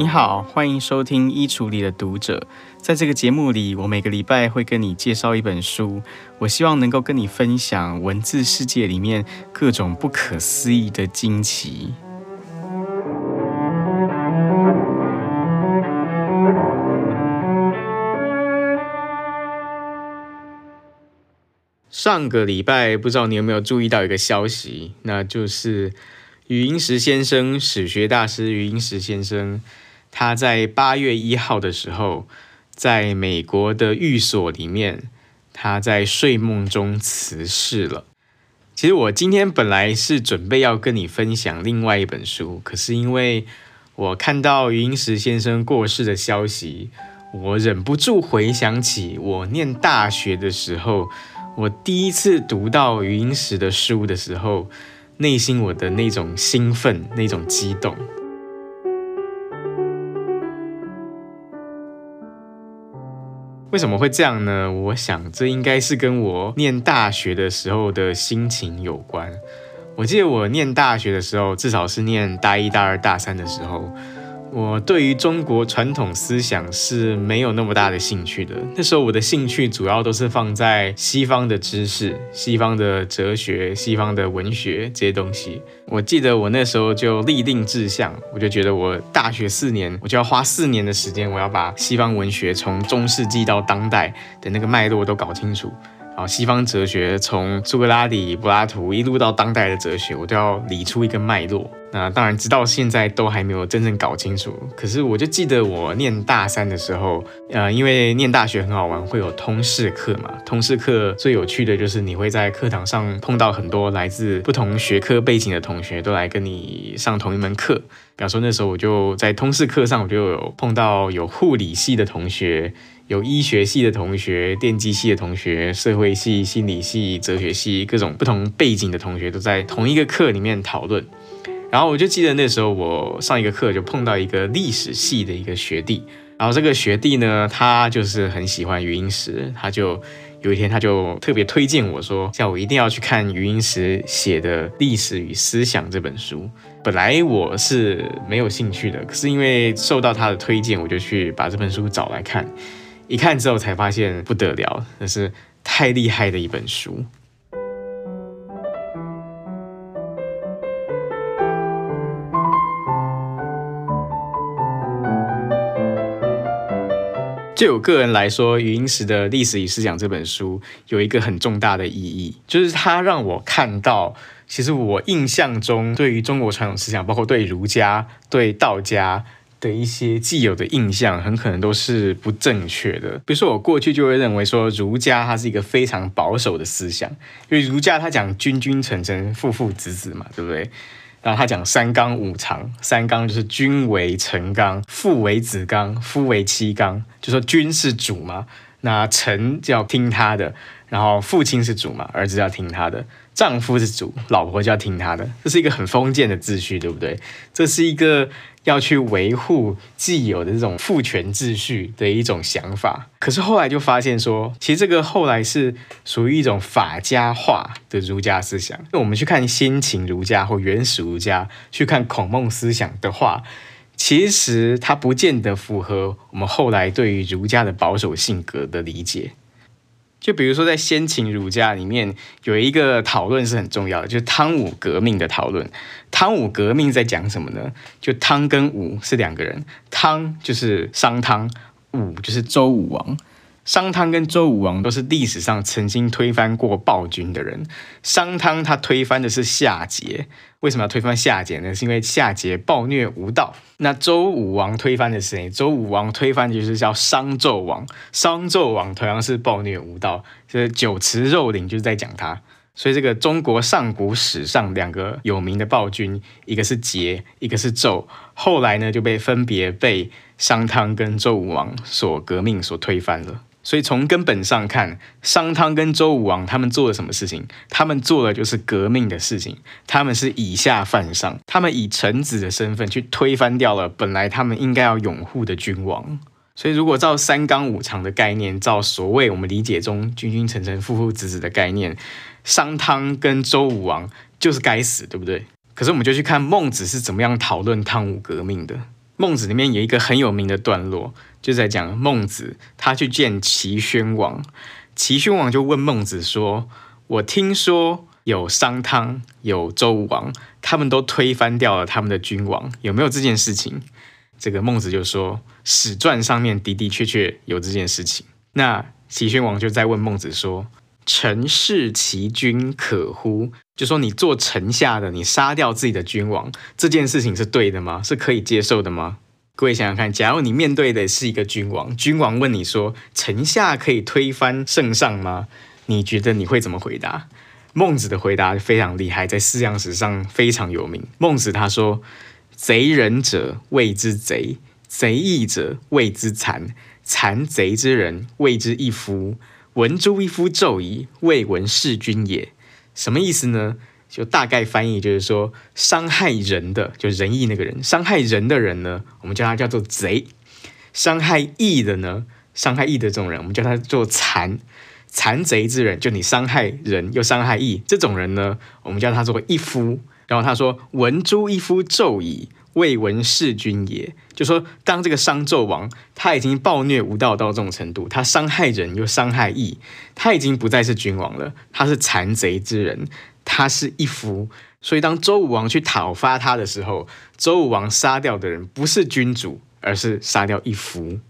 你好，欢迎收听《衣橱里的读者》。在这个节目里，我每个礼拜会跟你介绍一本书，我希望能够跟你分享文字世界里面各种不可思议的惊奇。上个礼拜，不知道你有没有注意到一个消息，那就是余英时先生，史学大师余英时先生。他在八月一号的时候，在美国的寓所里面，他在睡梦中辞世了。其实我今天本来是准备要跟你分享另外一本书，可是因为我看到余英时先生过世的消息，我忍不住回想起我念大学的时候，我第一次读到余英时的书的时候，内心我的那种兴奋，那种激动。为什么会这样呢？我想这应该是跟我念大学的时候的心情有关。我记得我念大学的时候，至少是念大一、大二、大三的时候。我对于中国传统思想是没有那么大的兴趣的。那时候我的兴趣主要都是放在西方的知识、西方的哲学、西方的文学这些东西。我记得我那时候就立定志向，我就觉得我大学四年，我就要花四年的时间，我要把西方文学从中世纪到当代的那个脉络都搞清楚。啊西方哲学从苏格拉底、柏拉图一路到当代的哲学，我都要理出一个脉络。那当然，直到现在都还没有真正搞清楚。可是我就记得我念大三的时候，呃，因为念大学很好玩，会有通识课嘛。通识课最有趣的就是你会在课堂上碰到很多来自不同学科背景的同学，都来跟你上同一门课。比方说那时候我就在通识课上，我就有碰到有护理系的同学，有医学系的同学，电机系的同学，社会系、心理系、哲学系各种不同背景的同学都在同一个课里面讨论。然后我就记得那时候我上一个课就碰到一个历史系的一个学弟，然后这个学弟呢，他就是很喜欢余英时，他就有一天他就特别推荐我说，叫我一定要去看余英时写的《历史与思想》这本书。本来我是没有兴趣的，可是因为受到他的推荐，我就去把这本书找来看，一看之后才发现不得了，那是太厉害的一本书。就我个人来说，余英时的《历史与思想》这本书有一个很重大的意义，就是它让我看到，其实我印象中对于中国传统思想，包括对儒家、对道家的一些既有的印象，很可能都是不正确的。比如说，我过去就会认为说，儒家它是一个非常保守的思想，因为儒家它讲君君臣臣、父父子子嘛，对不对？然后他讲三纲五常，三纲就是君为臣纲，父为子纲，夫为妻纲。就说君是主嘛，那臣就要听他的；然后父亲是主嘛，儿子要听他的；丈夫是主，老婆就要听他的。这是一个很封建的秩序，对不对？这是一个。要去维护既有的这种父权秩序的一种想法，可是后来就发现说，其实这个后来是属于一种法家化的儒家思想。那我们去看先秦儒家或原始儒家，去看孔孟思想的话，其实它不见得符合我们后来对于儒家的保守性格的理解。就比如说，在先秦儒家里面有一个讨论是很重要的，就是汤武革命的讨论。汤武革命在讲什么呢？就汤跟武是两个人，汤就是商汤，武就是周武王。商汤跟周武王都是历史上曾经推翻过暴君的人。商汤他推翻的是夏桀，为什么要推翻夏桀呢？是因为夏桀暴虐无道。那周武王推翻的是谁？周武王推翻的就是叫商纣王。商纣王同样是暴虐无道，就是酒池肉林，就是在讲他。所以这个中国上古史上两个有名的暴君，一个是桀，一个是纣，后来呢就被分别被商汤跟周武王所革命所推翻了。所以从根本上看，商汤跟周武王他们做了什么事情？他们做的就是革命的事情。他们是以下犯上，他们以臣子的身份去推翻掉了本来他们应该要拥护的君王。所以如果照三纲五常的概念，照所谓我们理解中君君臣臣、父父子子的概念，商汤跟周武王就是该死，对不对？可是我们就去看孟子是怎么样讨论汤武革命的。孟子里面有一个很有名的段落，就在讲孟子他去见齐宣王，齐宣王就问孟子说：“我听说有商汤、有周武王，他们都推翻掉了他们的君王，有没有这件事情？”这个孟子就说：“史传上面的的确确有这件事情。”那齐宣王就在问孟子说：“臣弑其君可乎？”就说你做臣下的，你杀掉自己的君王，这件事情是对的吗？是可以接受的吗？各位想想看，假如你面对的是一个君王，君王问你说：“臣下可以推翻圣上吗？”你觉得你会怎么回答？孟子的回答非常厉害，在思想史上非常有名。孟子他说：“贼仁者谓之贼，贼义者谓之残，残贼之人谓之一夫。闻诸一夫纣矣，未闻弑君也。”什么意思呢？就大概翻译就是说，伤害人的，就仁义那个人，伤害人的人呢，我们叫他叫做贼；伤害义的呢，伤害义的这种人，我们叫他做残。残贼之人，就你伤害人又伤害义这种人呢，我们叫他做一夫。然后他说：“闻诸一夫纣矣，未闻弑君也。”就说当这个商纣王他已经暴虐无道到这种程度，他伤害人又伤害义，他已经不再是君王了，他是残贼之人，他是一夫。所以当周武王去讨伐他的时候，周武王杀掉的人不是君主，而是杀掉一夫。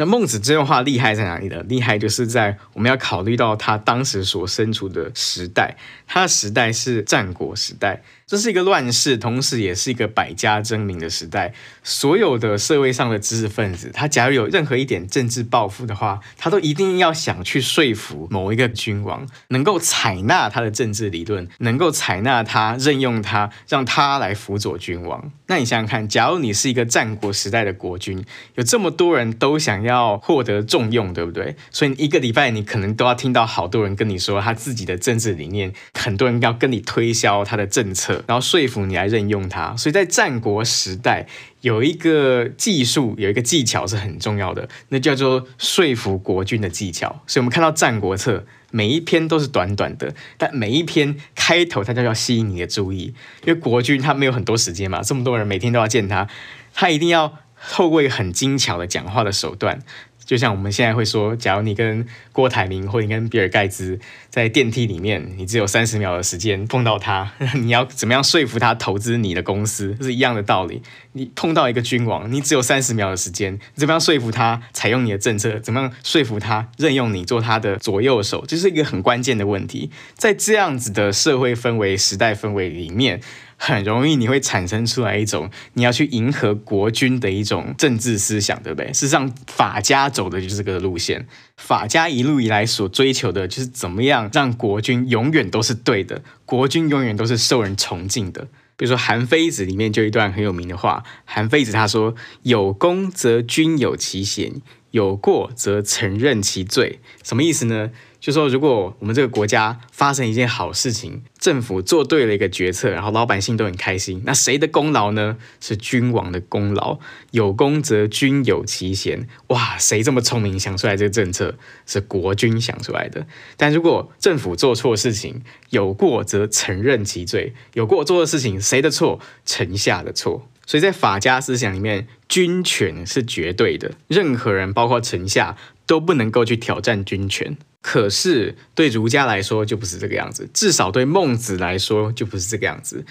那孟子这段话厉害在哪里呢？厉害就是在我们要考虑到他当时所身处的时代，他的时代是战国时代。这是一个乱世，同时也是一个百家争鸣的时代。所有的社会上的知识分子，他假如有任何一点政治抱负的话，他都一定要想去说服某一个君王，能够采纳他的政治理论，能够采纳他，任用他，让他来辅佐君王。那你想想看，假如你是一个战国时代的国君，有这么多人都想要要获得重用，对不对？所以一个礼拜你可能都要听到好多人跟你说他自己的政治理念，很多人要跟你推销他的政策。然后说服你来任用他，所以在战国时代有一个技术，有一个技巧是很重要的，那叫做说服国君的技巧。所以我们看到《战国策》每一篇都是短短的，但每一篇开头它就要吸引你的注意，因为国君他没有很多时间嘛，这么多人每天都要见他，他一定要透过一个很精巧的讲话的手段。就像我们现在会说，假如你跟郭台铭或者你跟比尔盖茨在电梯里面，你只有三十秒的时间碰到他，你要怎么样说服他投资你的公司，是一样的道理。你碰到一个君王，你只有三十秒的时间，怎么样说服他采用你的政策？怎么样说服他任用你做他的左右手？这是一个很关键的问题。在这样子的社会氛围、时代氛围里面。很容易你会产生出来一种你要去迎合国君的一种政治思想，对不对？事实上，法家走的就是这个路线。法家一路以来所追求的就是怎么样让国君永远都是对的，国君永远都是受人崇敬的。比如说《韩非子》里面就一段很有名的话，韩非子他说：“有功则君有其贤，有过则承认其罪。”什么意思呢？就说，如果我们这个国家发生一件好事情，政府做对了一个决策，然后老百姓都很开心，那谁的功劳呢？是君王的功劳。有功则君有其贤。哇，谁这么聪明想出来这个政策？是国君想出来的。但如果政府做错事情，有过则承认其罪。有过做的事情，谁的错？臣下的错。所以在法家思想里面，君权是绝对的，任何人，包括臣下，都不能够去挑战君权。可是对儒家来说就不是这个样子，至少对孟子来说就不是这个样子。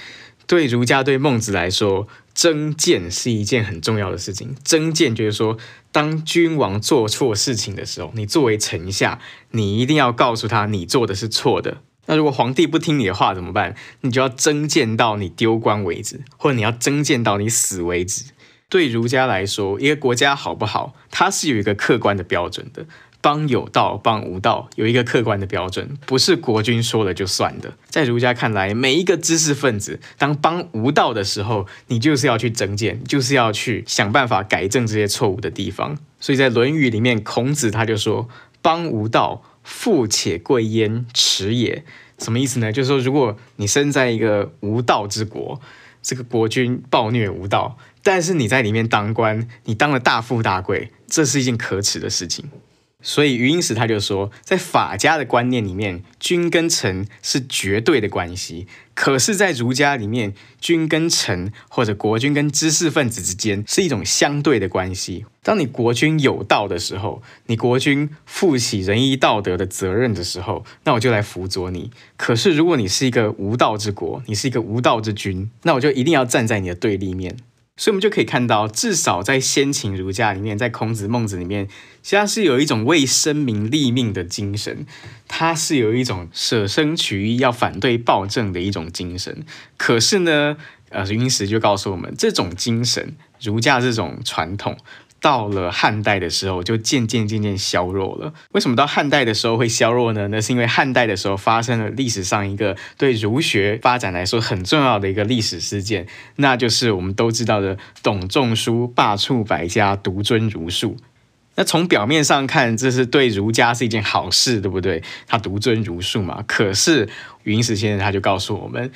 对儒家、对孟子来说，争谏是一件很重要的事情。争谏就是说，当君王做错事情的时候，你作为臣下，你一定要告诉他你做的是错的。那如果皇帝不听你的话怎么办？你就要争谏到你丢官为止，或者你要争谏到你死为止。对儒家来说，一个国家好不好，它是有一个客观的标准的。邦有道，邦无道，有一个客观的标准，不是国君说了就算的。在儒家看来，每一个知识分子，当邦无道的时候，你就是要去增减，就是要去想办法改正这些错误的地方。所以在《论语》里面，孔子他就说：“邦无道，富且贵焉，耻也。”什么意思呢？就是说，如果你生在一个无道之国，这个国君暴虐无道，但是你在里面当官，你当了大富大贵，这是一件可耻的事情。所以余英时他就说，在法家的观念里面，君跟臣是绝对的关系；可是，在儒家里面，君跟臣或者国君跟知识分子之间是一种相对的关系。当你国君有道的时候，你国君负起仁义道德的责任的时候，那我就来辅佐你；可是，如果你是一个无道之国，你是一个无道之君，那我就一定要站在你的对立面。所以，我们就可以看到，至少在先秦儒家里面，在孔子、孟子里面，其实是有一种为生民立命的精神，它是有一种舍生取义、要反对暴政的一种精神。可是呢，呃，余英时就告诉我们，这种精神，儒家这种传统。到了汉代的时候，就渐渐渐渐削弱了。为什么到汉代的时候会削弱呢？那是因为汉代的时候发生了历史上一个对儒学发展来说很重要的一个历史事件，那就是我们都知道的董仲舒罢黜百家，独尊儒术。那从表面上看，这是对儒家是一件好事，对不对？他独尊儒术嘛。可是云石先生他就告诉我们。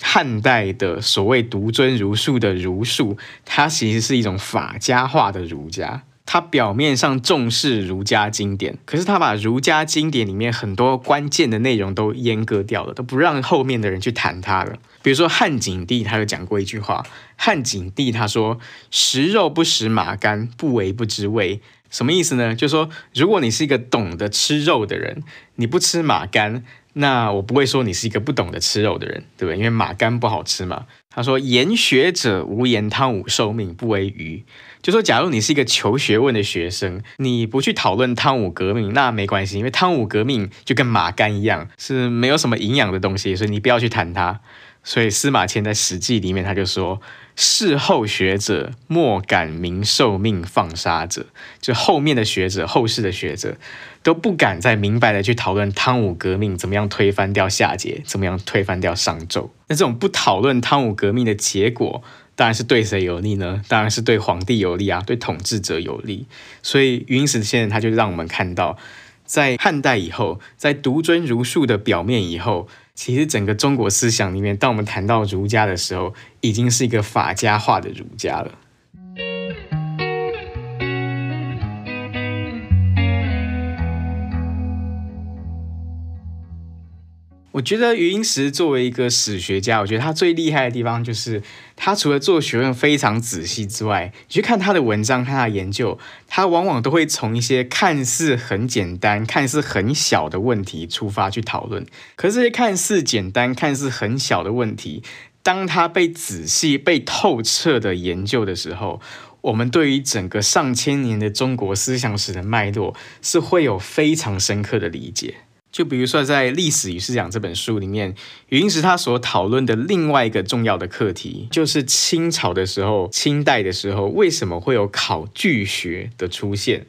汉代的所谓独尊儒术的儒术，它其实是一种法家化的儒家。它表面上重视儒家经典，可是它把儒家经典里面很多关键的内容都阉割掉了，都不让后面的人去谈它了。比如说汉景帝，他有讲过一句话：汉景帝他说“食肉不食马肝，不为不知味”。什么意思呢？就是说，如果你是一个懂得吃肉的人，你不吃马肝。那我不会说你是一个不懂得吃肉的人，对不对？因为马肝不好吃嘛。他说：“言学者无言汤武受命，不为愚。”就说，假如你是一个求学问的学生，你不去讨论汤武革命，那没关系，因为汤武革命就跟马肝一样，是没有什么营养的东西，所以你不要去谈它。所以司马迁在《史记》里面他就说。事后学者莫敢明受命放杀者，就后面的学者，后世的学者都不敢再明白的去讨论汤武革命怎么样推翻掉夏桀，怎么样推翻掉商纣。那这种不讨论汤武革命的结果，当然是对谁有利呢？当然是对皇帝有利啊，对统治者有利。所以云史先生他就让我们看到，在汉代以后，在独尊儒术的表面以后。其实整个中国思想里面，当我们谈到儒家的时候，已经是一个法家化的儒家了。我觉得余英时作为一个史学家，我觉得他最厉害的地方就是，他除了做学问非常仔细之外，你去看他的文章，看他的研究，他往往都会从一些看似很简单、看似很小的问题出发去讨论。可是这些看似简单、看似很小的问题，当他被仔细、被透彻的研究的时候，我们对于整个上千年的中国思想史的脉络，是会有非常深刻的理解。就比如说，在《历史与思想》这本书里面，余英时他所讨论的另外一个重要的课题，就是清朝的时候、清代的时候，为什么会有考据学的出现？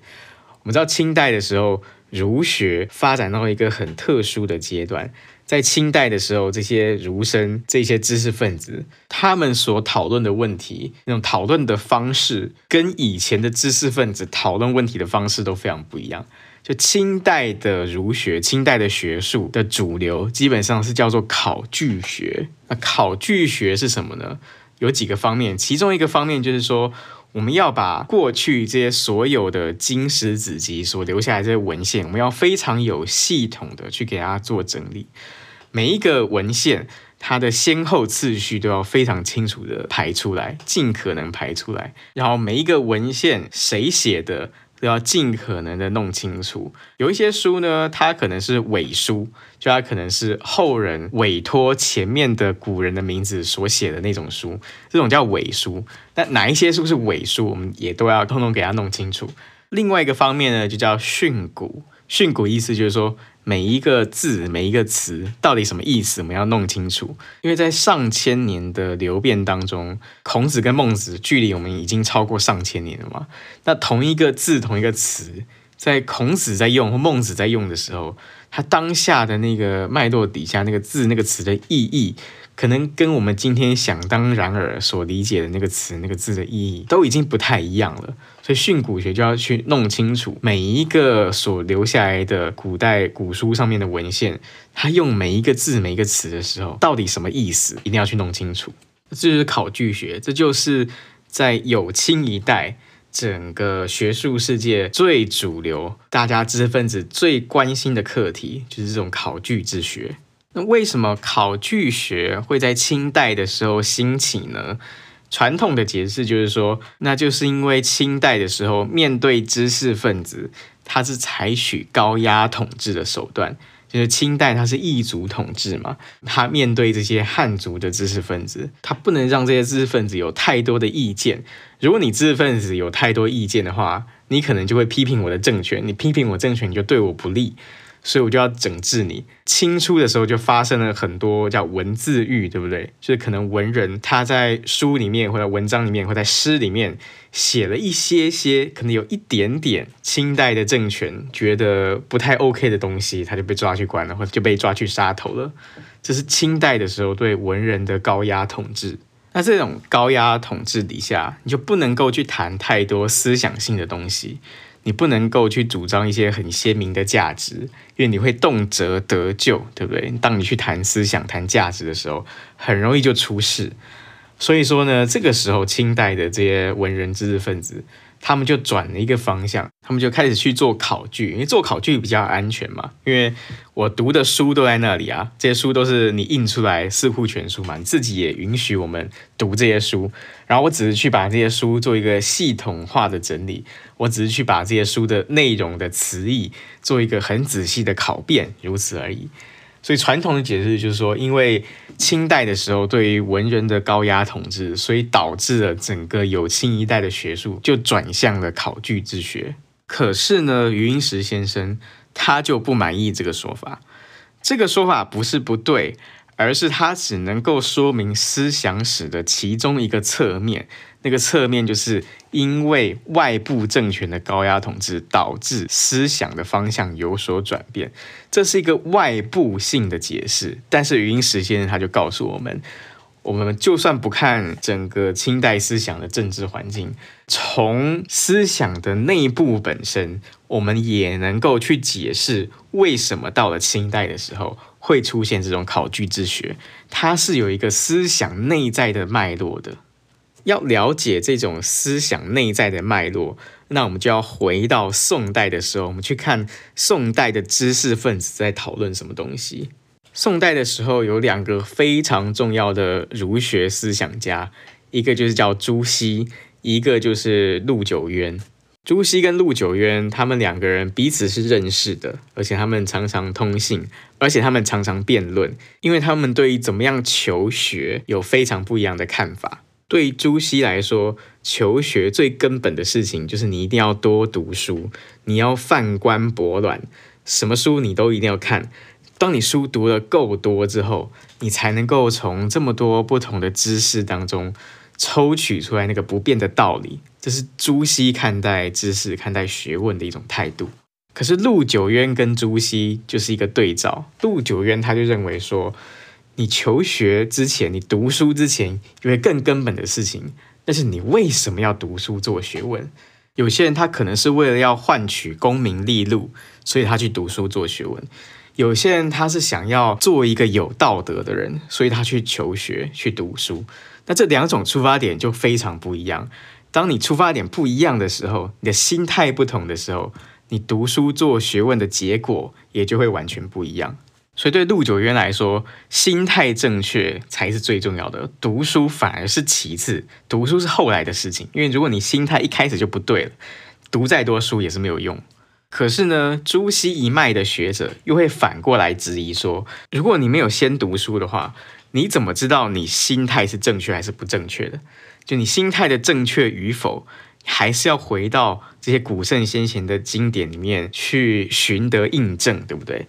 我们知道，清代的时候，儒学发展到一个很特殊的阶段。在清代的时候，这些儒生、这些知识分子，他们所讨论的问题，那种讨论的方式，跟以前的知识分子讨论问题的方式都非常不一样。清代的儒学，清代的学术的主流基本上是叫做考据学。那考据学是什么呢？有几个方面，其中一个方面就是说，我们要把过去这些所有的经史子集所留下来这些文献，我们要非常有系统的去给它做整理。每一个文献，它的先后次序都要非常清楚的排出来，尽可能排出来。然后每一个文献谁写的，都要尽可能的弄清楚。有一些书呢，它可能是伪书，就它可能是后人委托前面的古人的名字所写的那种书，这种叫伪书。那哪一些书是伪书，我们也都要通通给它弄清楚。另外一个方面呢，就叫训诂。训詁意思就是说，每一个字、每一个词到底什么意思，我们要弄清楚。因为在上千年的流变当中，孔子跟孟子距离我们已经超过上千年了嘛。那同一个字、同一个词，在孔子在用或孟子在用的时候，他当下的那个脉络底下那个字、那个词的意义，可能跟我们今天想当然耳所理解的那个词、那个字的意义，都已经不太一样了。所以训詁学就要去弄清楚每一个所留下来的古代古书上面的文献，它用每一个字、每一个词的时候，到底什么意思，一定要去弄清楚。这就是考据学，这就是在有清一代整个学术世界最主流、大家知识分子最关心的课题，就是这种考据之学。那为什么考据学会在清代的时候兴起呢？传统的解释就是说，那就是因为清代的时候，面对知识分子，他是采取高压统治的手段。就是清代，它是异族统治嘛，他面对这些汉族的知识分子，他不能让这些知识分子有太多的意见。如果你知识分子有太多意见的话，你可能就会批评我的政权，你批评我政权，你就对我不利。所以我就要整治你。清初的时候就发生了很多叫文字狱，对不对？就是可能文人他在书里面或者文章里面或在诗里面写了一些些，可能有一点点清代的政权觉得不太 OK 的东西，他就被抓去关了，或者就被抓去杀头了。这是清代的时候对文人的高压统治。那这种高压统治底下，你就不能够去谈太多思想性的东西。你不能够去主张一些很鲜明的价值，因为你会动辄得咎，对不对？当你去谈思想、谈价值的时候，很容易就出事。所以说呢，这个时候清代的这些文人知识分子，他们就转了一个方向，他们就开始去做考据，因为做考据比较安全嘛。因为我读的书都在那里啊，这些书都是你印出来四库全书嘛，你自己也允许我们读这些书。然后我只是去把这些书做一个系统化的整理，我只是去把这些书的内容的词义做一个很仔细的考辨，如此而已。所以传统的解释就是说，因为清代的时候对于文人的高压统治，所以导致了整个有清一代的学术就转向了考据之学。可是呢，余英时先生他就不满意这个说法。这个说法不是不对，而是他只能够说明思想史的其中一个侧面。那个侧面就是因为外部政权的高压统治，导致思想的方向有所转变，这是一个外部性的解释。但是余英时先生他就告诉我们，我们就算不看整个清代思想的政治环境，从思想的内部本身，我们也能够去解释为什么到了清代的时候会出现这种考据之学，它是有一个思想内在的脉络的。要了解这种思想内在的脉络，那我们就要回到宋代的时候，我们去看宋代的知识分子在讨论什么东西。宋代的时候有两个非常重要的儒学思想家，一个就是叫朱熹，一个就是陆九渊。朱熹跟陆九渊他们两个人彼此是认识的，而且他们常常通信，而且他们常常辩论，因为他们对于怎么样求学有非常不一样的看法。对朱熹来说，求学最根本的事情就是你一定要多读书，你要泛观博览，什么书你都一定要看。当你书读得够多之后，你才能够从这么多不同的知识当中抽取出来那个不变的道理。这是朱熹看待知识、看待学问的一种态度。可是陆九渊跟朱熹就是一个对照，陆九渊他就认为说，你求学之前，你读书之前，有一更根本的事情，那是你为什么要读书做学问？有些人他可能是为了要换取功名利禄，所以他去读书做学问；有些人他是想要做一个有道德的人，所以他去求学去读书。那这两种出发点就非常不一样。当你出发点不一样的时候，你的心态不同的时候，你读书做学问的结果也就会完全不一样。所以对陆九渊来说，心态正确才是最重要的，读书反而是其次，读书是后来的事情。因为如果你心态一开始就不对了，读再多书也是没有用。可是呢，朱熹一脉的学者又会反过来质疑说，如果你没有先读书的话，你怎么知道你心态是正确还是不正确的？就你心态的正确与否，还是要回到这些古圣先贤的经典里面去寻得印证，对不对？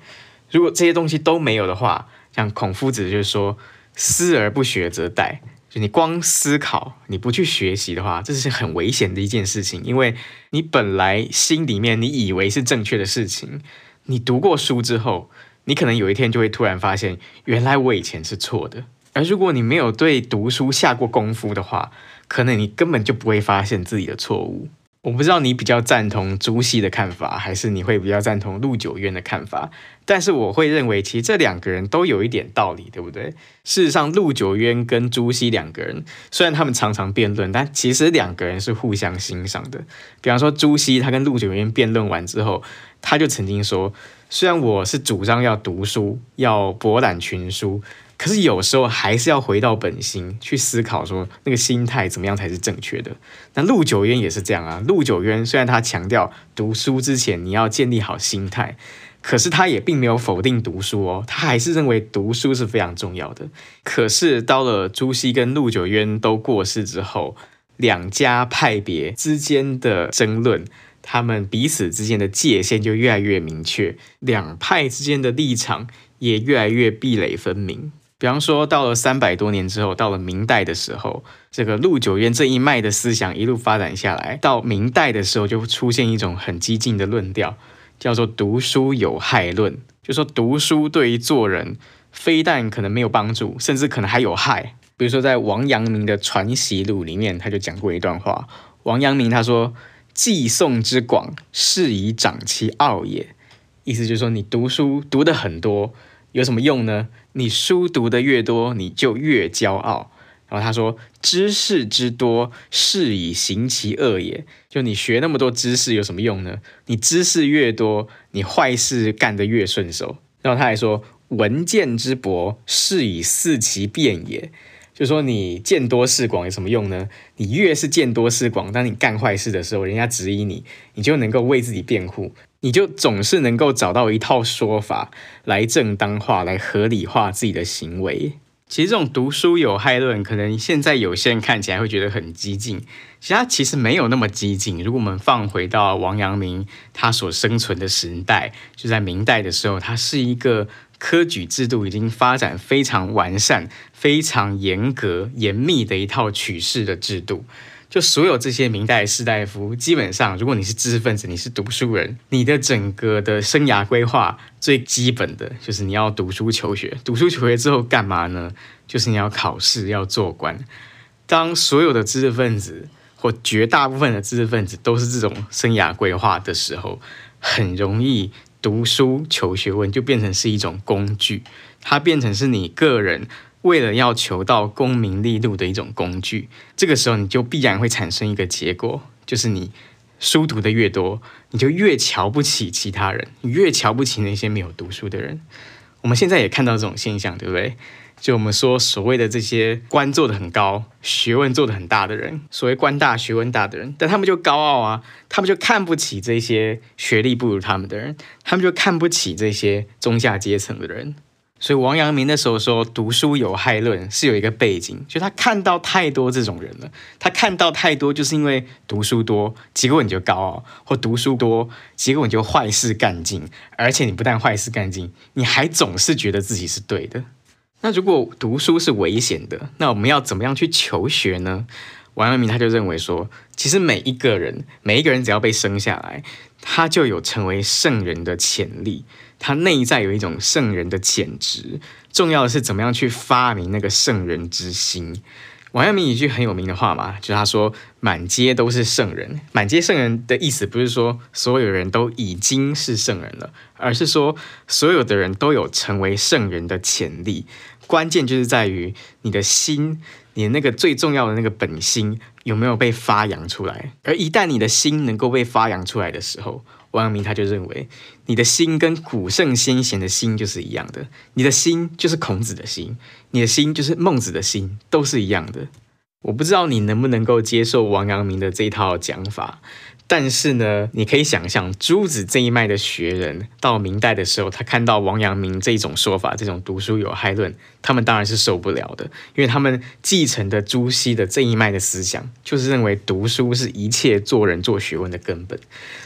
如果这些东西都没有的话，像孔夫子就是说“思而不学则殆”，就你光思考，你不去学习的话，这是很危险的一件事情。因为你本来心里面你以为是正确的事情，你读过书之后，你可能有一天就会突然发现，原来我以前是错的。而如果你没有对读书下过功夫的话，可能你根本就不会发现自己的错误。我不知道你比较赞同朱熹的看法，还是你会比较赞同陆九渊的看法。但是我会认为，其实这两个人都有一点道理，对不对？事实上，陆九渊跟朱熹两个人，虽然他们常常辩论，但其实两个人是互相欣赏的。比方说，朱熹他跟陆九渊辩论完之后，他就曾经说：“虽然我是主张要读书，要博览群书。”可是有时候还是要回到本心去思考，说那个心态怎么样才是正确的。那陆九渊也是这样啊。陆九渊虽然他强调读书之前你要建立好心态，可是他也并没有否定读书哦，他还是认为读书是非常重要的。可是到了朱熹跟陆九渊都过世之后，两家派别之间的争论，他们彼此之间的界限就越来越明确，两派之间的立场也越来越壁垒分明。比方说，到了三百多年之后，到了明代的时候，这个陆九渊这一脉的思想一路发展下来，到明代的时候就出现一种很激进的论调，叫做“读书有害论”，就说读书对于做人非但可能没有帮助，甚至可能还有害。比如说，在王阳明的《传习录》里面，他就讲过一段话。王阳明他说：“记诵之广，是以长其傲也。”意思就是说，你读书读得很多。有什么用呢？你书读的越多，你就越骄傲。然后他说：“知识之多，是以行其恶也。”就你学那么多知识有什么用呢？你知识越多，你坏事干得越顺手。然后他还说：“文见之博，是以四其变也。”就说你见多识广有什么用呢？你越是见多识广，当你干坏事的时候，人家质疑你，你就能够为自己辩护。你就总是能够找到一套说法来正当化、来合理化自己的行为。其实这种读书有害论，可能现在有些人看起来会觉得很激进，其实它其实没有那么激进。如果我们放回到王阳明他所生存的时代，就在明代的时候，它是一个科举制度已经发展非常完善、非常严格、严密的一套取士的制度。就所有这些明代士大夫，基本上，如果你是知识分子，你是读书人，你的整个的生涯规划最基本的就是你要读书求学。读书求学之后干嘛呢？就是你要考试，要做官。当所有的知识分子或绝大部分的知识分子都是这种生涯规划的时候，很容易读书求学问就变成是一种工具，它变成是你个人。为了要求到功名利禄的一种工具，这个时候你就必然会产生一个结果，就是你书读得越多，你就越瞧不起其他人，你越瞧不起那些没有读书的人。我们现在也看到这种现象，对不对？就我们说所谓的这些官做得很高、学问做得很大的人，所谓官大学问大的人，但他们就高傲啊，他们就看不起这些学历不如他们的人，他们就看不起这些中下阶层的人。所以王阳明那时候说读书有害论是有一个背景，就他看到太多这种人了，他看到太多就是因为读书多，结果你就高傲，或读书多，结果你就坏事干尽，而且你不但坏事干尽，你还总是觉得自己是对的。那如果读书是危险的，那我们要怎么样去求学呢？王阳明他就认为说，其实每一个人，每一个人只要被生下来，他就有成为圣人的潜力。他内在有一种圣人的潜质，重要的是怎么样去发明那个圣人之心。王阳明一句很有名的话嘛，就是他说：“满街都是圣人。”满街圣人的意思不是说所有人都已经是圣人了，而是说所有的人都有成为圣人的潜力。关键就是在于你的心，你那个最重要的那个本心有没有被发扬出来。而一旦你的心能够被发扬出来的时候，王阳明他就认为，你的心跟古圣先贤的心就是一样的，你的心就是孔子的心，你的心就是孟子的心，都是一样的。我不知道你能不能够接受王阳明的这一套讲法。但是呢，你可以想象，朱子这一脉的学人到明代的时候，他看到王阳明这种说法，这种读书有害论，他们当然是受不了的，因为他们继承的朱熹的这一脉的思想，就是认为读书是一切做人做学问的根本，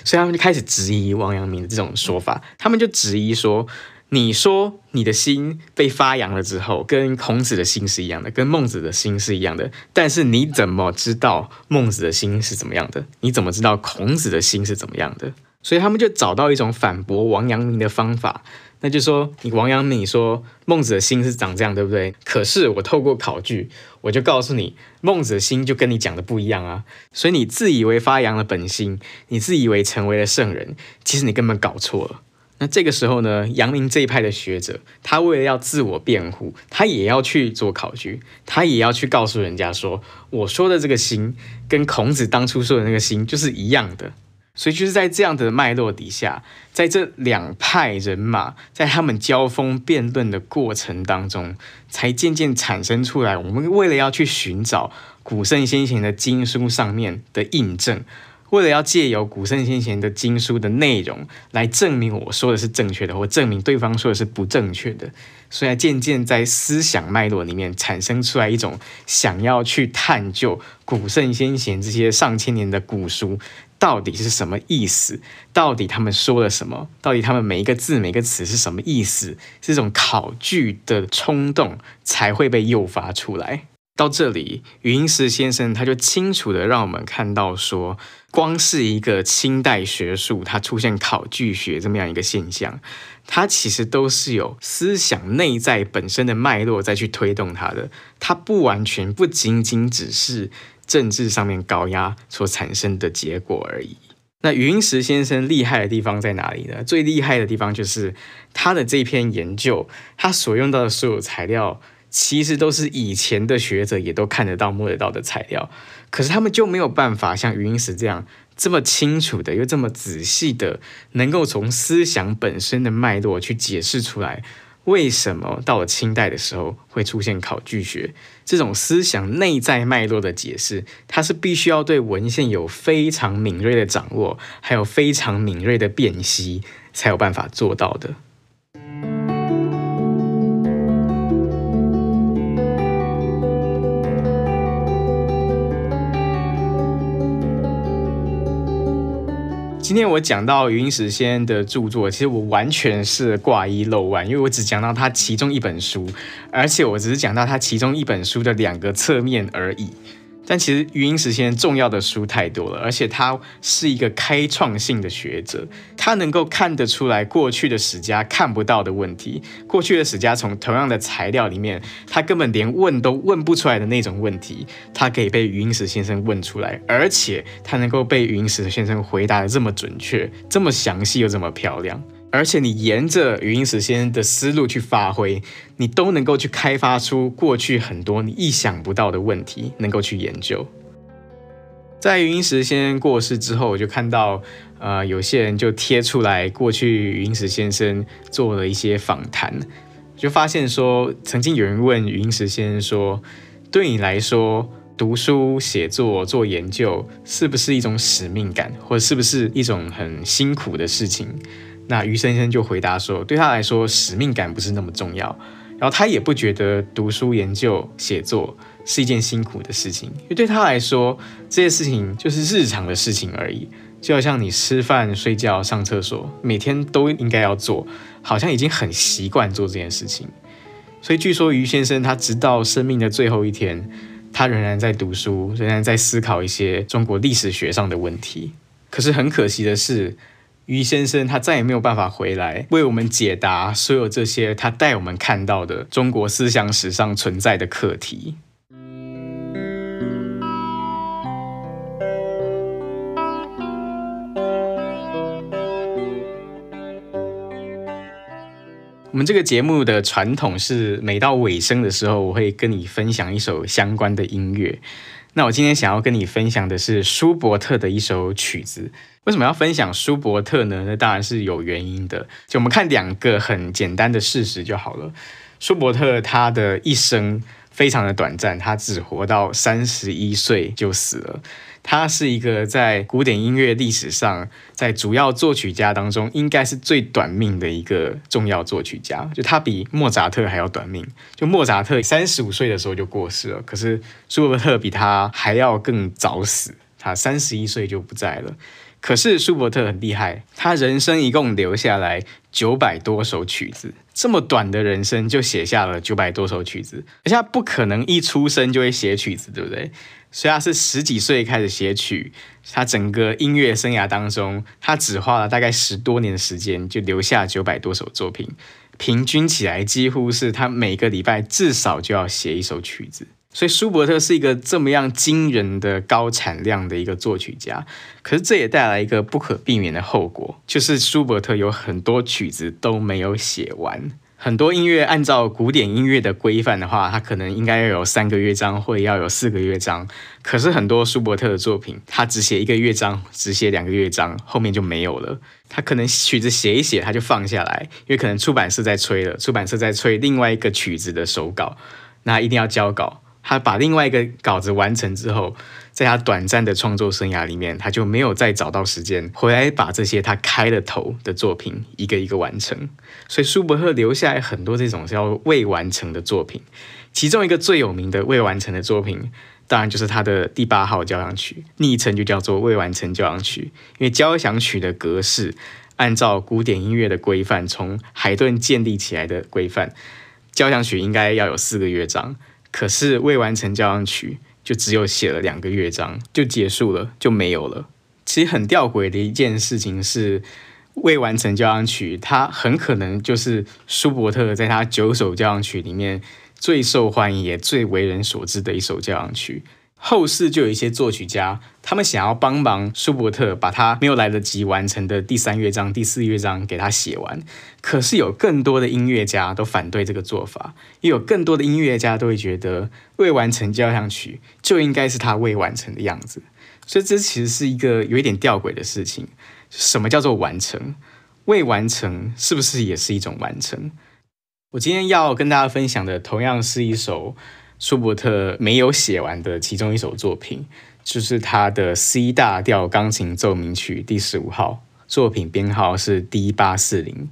所以他们就开始质疑王阳明的这种说法，他们就质疑说。你说你的心被发扬了之后，跟孔子的心是一样的，跟孟子的心是一样的。但是你怎么知道孟子的心是怎么样的？你怎么知道孔子的心是怎么样的？所以他们就找到一种反驳王阳明的方法。那就说你王阳明说孟子的心是长这样，对不对？可是我透过考据，我就告诉你，孟子的心就跟你讲的不一样啊。所以你自以为发扬了本心，你自以为成为了圣人，其实你根本搞错了。那这个时候呢，阳明这一派的学者，他为了要自我辩护，他也要去做考据，他也要去告诉人家说，我说的这个心，跟孔子当初说的那个心就是一样的。所以就是在这样的脉络底下，在这两派人马在他们交锋辩论的过程当中，才渐渐产生出来。我们为了要去寻找古圣先贤的经书上面的印证，为了要借由古圣先贤的经书的内容来证明我说的是正确的，或证明对方说的是不正确的，所以渐渐在思想脉络里面产生出来一种想要去探究古圣先贤这些上千年的古书。到底是什么意思？到底他们说了什么？到底他们每一个字、每个词是什么意思？这种考据的冲动才会被诱发出来。到这里，余英时先生他就清楚地让我们看到说，光是一个清代学术，它出现考据学这么样一个现象，它其实都是有思想内在本身的脉络再去推动它的，它不完全不仅仅只是。政治上面高压所产生的结果而已。那云石先生厉害的地方在哪里呢？最厉害的地方就是他的这篇研究，他所用到的所有材料，其实都是以前的学者也都看得到、摸得到的材料。可是他们就没有办法像余英时这样这么清楚的，又这么仔细的，能够从思想本身的脉络去解释出来。为什么到了清代的时候会出现考据学？这种思想内在脉络的解释，它是必须要对文献有非常敏锐的掌握，还有非常敏锐的辨析，才有办法做到的。今天我讲到余英时先生的著作，其实我完全是挂一漏万，因为我只讲到他其中一本书，而且我只是讲到他其中一本书的两个侧面而已。但其实余英时先生重要的书太多了，而且他是一个开创性的学者，他能够看得出来过去的史家看不到的问题，过去的史家从同样的材料里面，他根本连问都问不出来的那种问题，他可以被余英时先生问出来，而且他能够被余英时先生回答得这么准确、这么详细又这么漂亮。而且你沿着余英时先生的思路去发挥，你都能够去开发出过去很多你意想不到的问题，能够去研究。在余英时先生过世之后，我就看到，呃，有些人就贴出来过去余英时先生做了一些访谈，就发现说，曾经有人问余英时先生说，对你来说，读书、写作、做研究，是不是一种使命感，或者是不是一种很辛苦的事情？那余先生就回答说，对他来说，使命感不是那么重要，然后他也不觉得读书、研究、写作是一件辛苦的事情，因为对他来说，这些事情就是日常的事情而已，就好像你吃饭、睡觉、上厕所，每天都应该要做，好像已经很习惯做这件事情。所以据说余先生他直到生命的最后一天，他仍然在读书，仍然在思考一些中国历史学上的问题。可是很可惜的是。于先生他再也没有办法回来为我们解答所有这些他带我们看到的中国思想史上存在的课题。我们这个节目的传统是每到尾声的时候，我会跟你分享一首相关的音乐。那我今天想要跟你分享的是舒伯特的一首曲子。为什么要分享舒伯特呢？那当然是有原因的。就我们看两个很简单的事实就好了。舒伯特他的一生非常的短暂，他只活到三十一岁就死了。他是一个在古典音乐历史上，在主要作曲家当中，应该是最短命的一个重要作曲家。就他比莫扎特还要短命。就莫扎特三十五岁的时候就过世了，可是舒伯特比他还要更早死，他三十一岁就不在了。可是舒伯特很厉害，他人生一共留下来九百多首曲子，这么短的人生就写下了九百多首曲子，而且他不可能一出生就会写曲子，对不对？所以他是十几岁开始写曲，他整个音乐生涯当中，他只花了大概十多年的时间，就留下九百多首作品，平均起来几乎是他每个礼拜至少就要写一首曲子。所以舒伯特是一个这么样惊人的高产量的一个作曲家，可是这也带来一个不可避免的后果，就是舒伯特有很多曲子都没有写完。很多音乐按照古典音乐的规范的话，它可能应该要有三个乐章，或要有四个乐章。可是很多舒伯特的作品，他只写一个乐章，只写两个乐章，后面就没有了。他可能曲子写一写，他就放下来，因为可能出版社在催了，出版社在催另外一个曲子的手稿，那一定要交稿。他把另外一个稿子完成之后，在他短暂的创作生涯里面，他就没有再找到时间回来把这些他开了头的作品一个一个完成。所以舒伯特留下来很多这种叫未完成的作品，其中一个最有名的未完成的作品，当然就是他的第八号交响曲，昵称就叫做未完成交响曲。因为交响曲的格式，按照古典音乐的规范，从海顿建立起来的规范，交响曲应该要有四个乐章。可是未完成交响曲就只有写了两个乐章就结束了，就没有了。其实很吊诡的一件事情是，未完成交响曲它很可能就是舒伯特在他九首交响曲里面最受欢迎也最为人所知的一首交响曲。后世就有一些作曲家，他们想要帮忙舒伯特把他没有来得及完成的第三乐章、第四乐章给他写完。可是有更多的音乐家都反对这个做法，也有更多的音乐家都会觉得未完成交响曲就应该是他未完成的样子。所以这其实是一个有一点吊诡的事情。什么叫做完成？未完成是不是也是一种完成？我今天要跟大家分享的，同样是一首。舒伯特没有写完的其中一首作品，就是他的 C 大调钢琴奏鸣曲第十五号，作品编号是 D 八四零。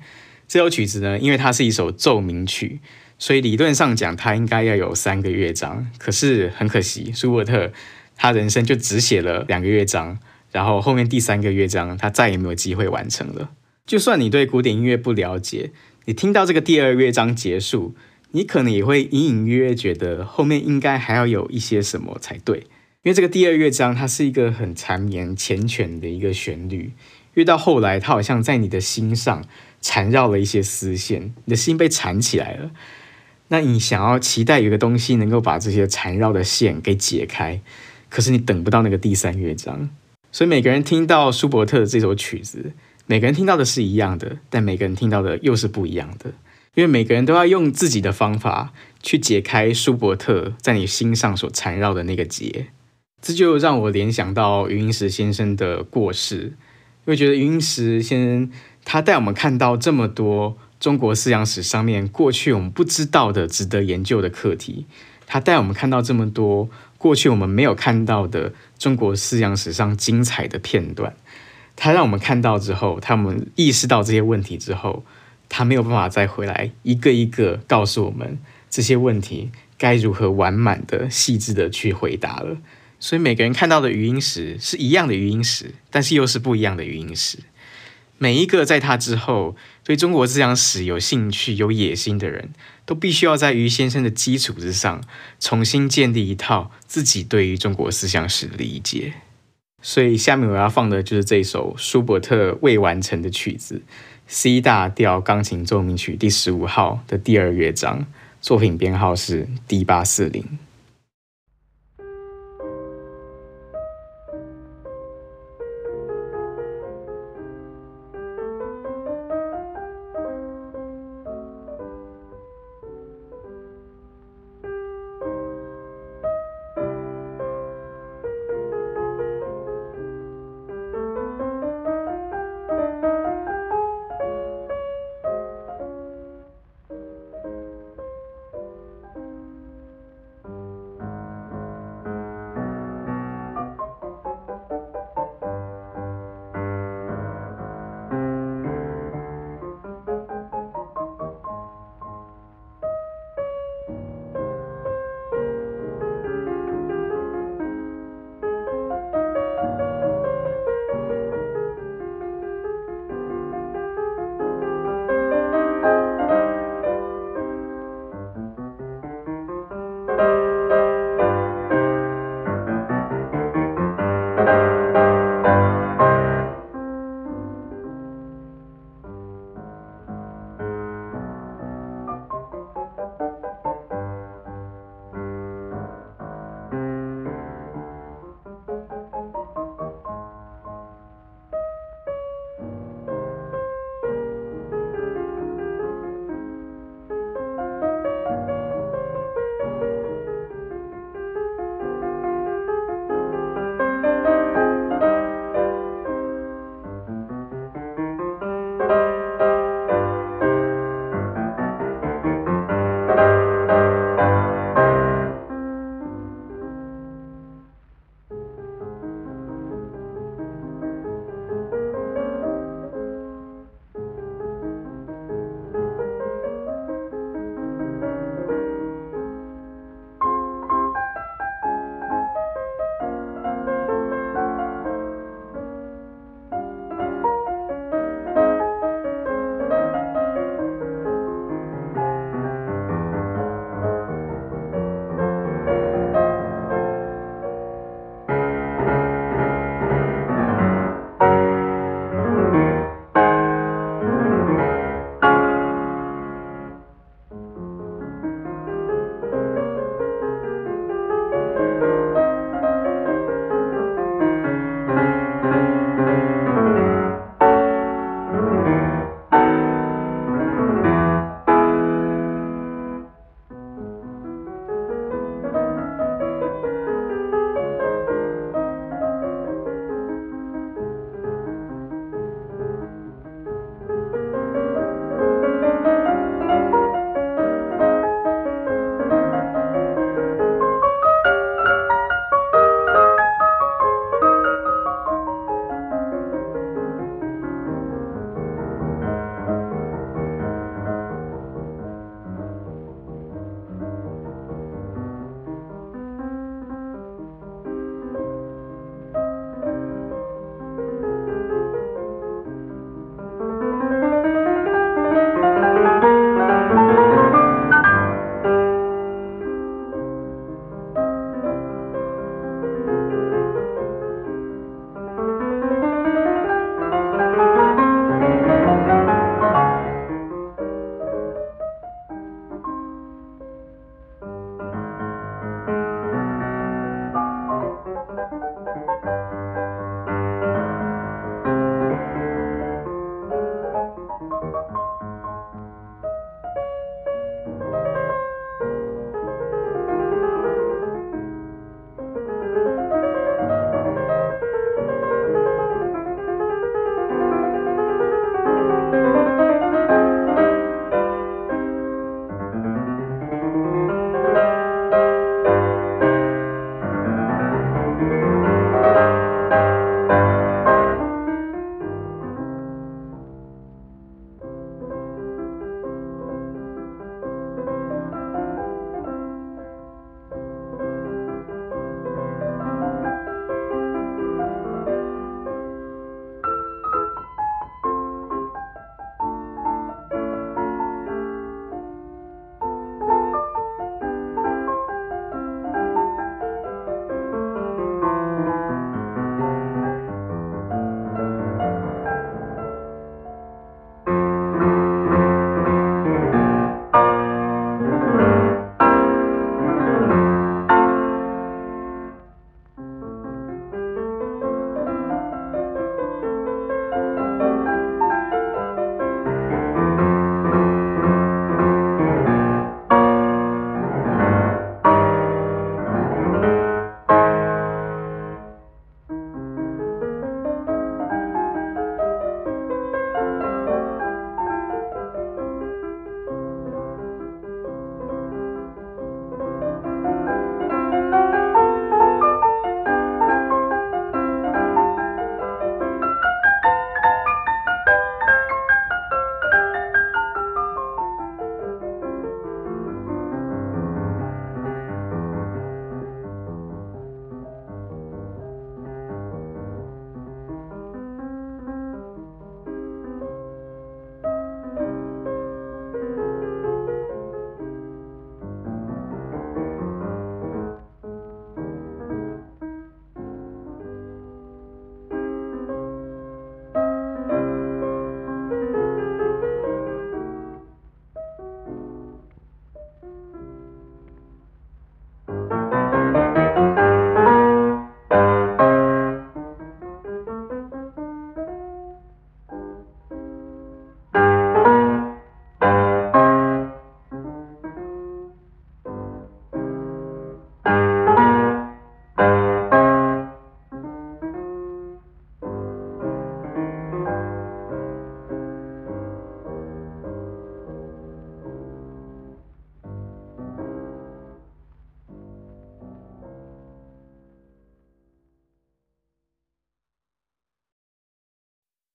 这首曲子呢，因为它是一首奏鸣曲，所以理论上讲，它应该要有三个乐章。可是很可惜，舒伯特他人生就只写了两个乐章，然后后面第三个乐章他再也没有机会完成了。就算你对古典音乐不了解，你听到这个第二乐章结束。你可能也会隐隐约约觉得后面应该还要有一些什么才对，因为这个第二乐章它是一个很缠绵缱绻的一个旋律，越到后来它好像在你的心上缠绕了一些丝线，你的心被缠起来了。那你想要期待有个东西能够把这些缠绕的线给解开，可是你等不到那个第三乐章，所以每个人听到舒伯特的这首曲子，每个人听到的是一样的，但每个人听到的又是不一样的。因为每个人都要用自己的方法去解开舒伯特在你心上所缠绕的那个结，这就让我联想到余英时先生的过世。因为觉得余英时先生他带我们看到这么多中国思想史上面过去我们不知道的值得研究的课题，他带我们看到这么多过去我们没有看到的中国思想史上精彩的片段，他让我们看到之后，他们意识到这些问题之后。他没有办法再回来一个一个告诉我们这些问题该如何完满的、细致的去回答了。所以每个人看到的余英时是一样的余英时，但是又是不一样的余英时。每一个在他之后对中国思想史有兴趣、有野心的人，都必须要在于先生的基础之上，重新建立一套自己对于中国思想史的理解。所以下面我要放的就是这首舒伯特未完成的曲子。C 大调钢琴奏鸣曲第十五号的第二乐章，作品编号是 D 八四零。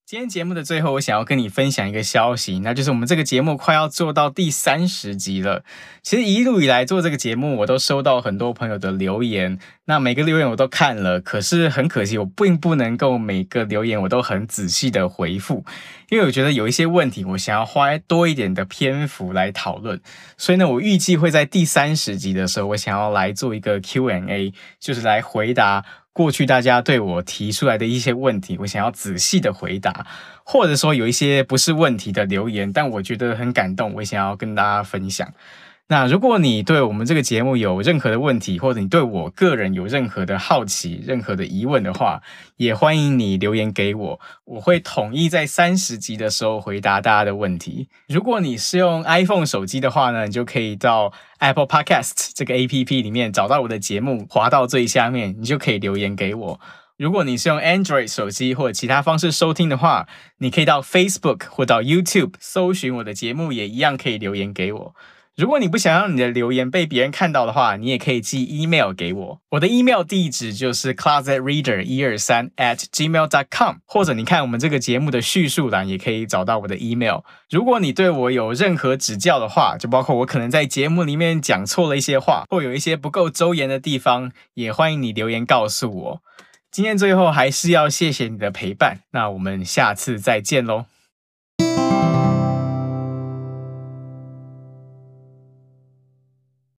今天节目的最后，我想要跟你分享一个消息，那就是我们这个节目快要做到第三十集了。其实一路以来做这个节目，我都收到很多朋友的留言，那每个留言我都看了，可是很可惜，我并不能够每个留言我都很仔细的回复，因为我觉得有一些问题，我想要花多一点的篇幅来讨论。所以呢，我预计会在第三十集的时候，我想要来做一个 Q&A，就是来回答。过去大家对我提出来的一些问题，我想要仔细的回答，或者说有一些不是问题的留言，但我觉得很感动，我想要跟大家分享。那如果你对我们这个节目有任何的问题，或者你对我个人有任何的好奇、任何的疑问的话，也欢迎你留言给我，我会统一在三十集的时候回答大家的问题。如果你是用 iPhone 手机的话呢，你就可以到 Apple Podcast 这个 APP 里面找到我的节目，滑到最下面，你就可以留言给我。如果你是用 Android 手机或者其他方式收听的话，你可以到 Facebook 或到 YouTube 搜寻我的节目，也一样可以留言给我。如果你不想让你的留言被别人看到的话，你也可以寄 email 给我。我的 email 地址就是 closetreader 一二三 at gmail dot com，或者你看我们这个节目的叙述栏也可以找到我的 email。如果你对我有任何指教的话，就包括我可能在节目里面讲错了一些话，或有一些不够周延的地方，也欢迎你留言告诉我。今天最后还是要谢谢你的陪伴，那我们下次再见喽。